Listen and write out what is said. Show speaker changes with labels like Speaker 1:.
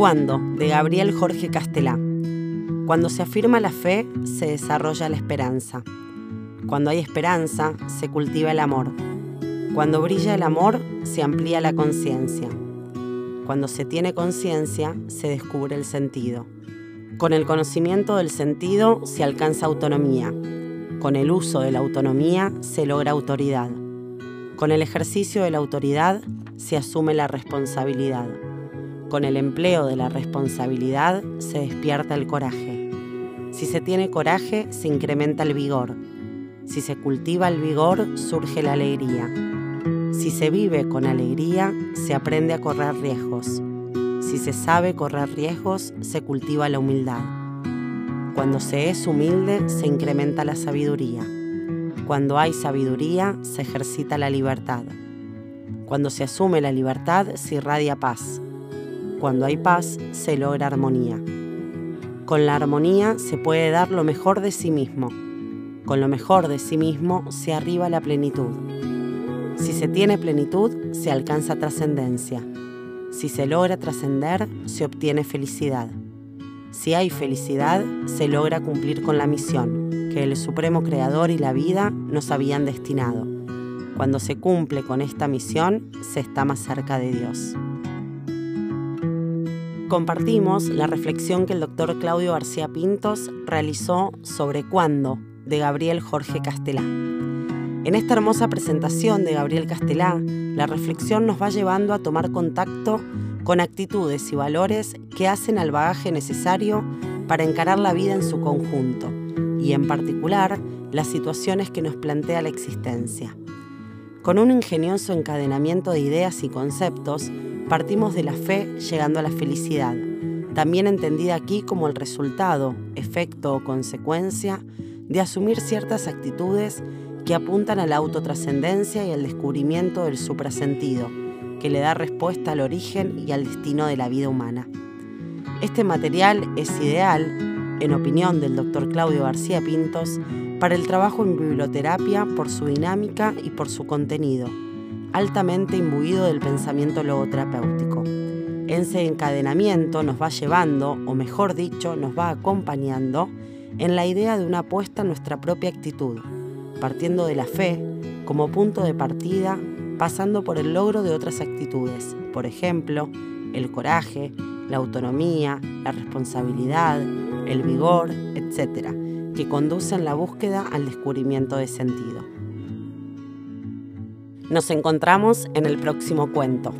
Speaker 1: cuándo? de Gabriel Jorge Castelá. Cuando se afirma la fe, se desarrolla la esperanza. Cuando hay esperanza, se cultiva el amor. Cuando brilla el amor, se amplía la conciencia. Cuando se tiene conciencia, se descubre el sentido. Con el conocimiento del sentido se alcanza autonomía. Con el uso de la autonomía se logra autoridad. Con el ejercicio de la autoridad se asume la responsabilidad. Con el empleo de la responsabilidad se despierta el coraje. Si se tiene coraje, se incrementa el vigor. Si se cultiva el vigor, surge la alegría. Si se vive con alegría, se aprende a correr riesgos. Si se sabe correr riesgos, se cultiva la humildad. Cuando se es humilde, se incrementa la sabiduría. Cuando hay sabiduría, se ejercita la libertad. Cuando se asume la libertad, se irradia paz. Cuando hay paz, se logra armonía. Con la armonía se puede dar lo mejor de sí mismo. Con lo mejor de sí mismo se arriba la plenitud. Si se tiene plenitud, se alcanza trascendencia. Si se logra trascender, se obtiene felicidad. Si hay felicidad, se logra cumplir con la misión que el Supremo Creador y la vida nos habían destinado. Cuando se cumple con esta misión, se está más cerca de Dios. Compartimos la reflexión que el doctor Claudio García Pintos realizó sobre cuándo de Gabriel Jorge Castelá. En esta hermosa presentación de Gabriel Castelá, la reflexión nos va llevando a tomar contacto con actitudes y valores que hacen al bagaje necesario para encarar la vida en su conjunto y en particular las situaciones que nos plantea la existencia. Con un ingenioso encadenamiento de ideas y conceptos, partimos de la fe llegando a la felicidad, también entendida aquí como el resultado, efecto o consecuencia de asumir ciertas actitudes que apuntan a la autotrascendencia y al descubrimiento del suprasentido, que le da respuesta al origen y al destino de la vida humana. Este material es ideal, en opinión del doctor Claudio García Pintos, para el trabajo en biblioterapia por su dinámica y por su contenido, altamente imbuido del pensamiento logoterapéutico. Ese encadenamiento nos va llevando, o mejor dicho, nos va acompañando en la idea de una apuesta a nuestra propia actitud, partiendo de la fe como punto de partida, pasando por el logro de otras actitudes, por ejemplo, el coraje, la autonomía, la responsabilidad, el vigor, etc., que conducen la búsqueda al descubrimiento de sentido. Nos encontramos en el próximo cuento.